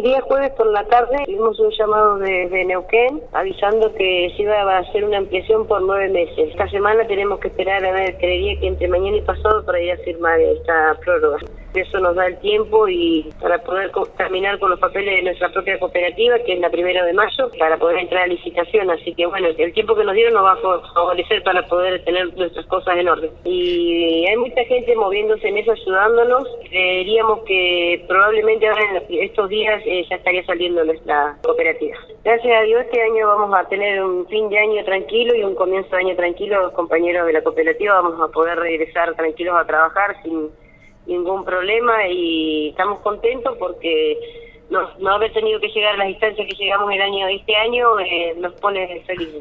El día jueves por la tarde tuvimos un llamado de, Neuquén avisando que se iba a hacer una ampliación por nueve meses. Esta semana tenemos que esperar a ver, creería que entre mañana y pasado para ir a firmar esta prórroga. Eso nos da el tiempo y para poder terminar con los papeles de nuestra propia cooperativa, que es la primera de mayo, para poder entrar a licitación. Así que bueno, el tiempo que nos dieron nos va a favorecer para poder tener nuestras cosas en orden. Y hay mucha gente moviéndose en eso, ayudándonos. Creeríamos que probablemente ahora en estos días eh, ya estaría saliendo nuestra cooperativa. Gracias a Dios este año vamos a tener un fin de año tranquilo y un comienzo de año tranquilo. Compañeros de la cooperativa vamos a poder regresar tranquilos a trabajar sin ningún problema y estamos contentos porque no, no haber tenido que llegar a las instancias que llegamos el año este año eh, nos pone felices.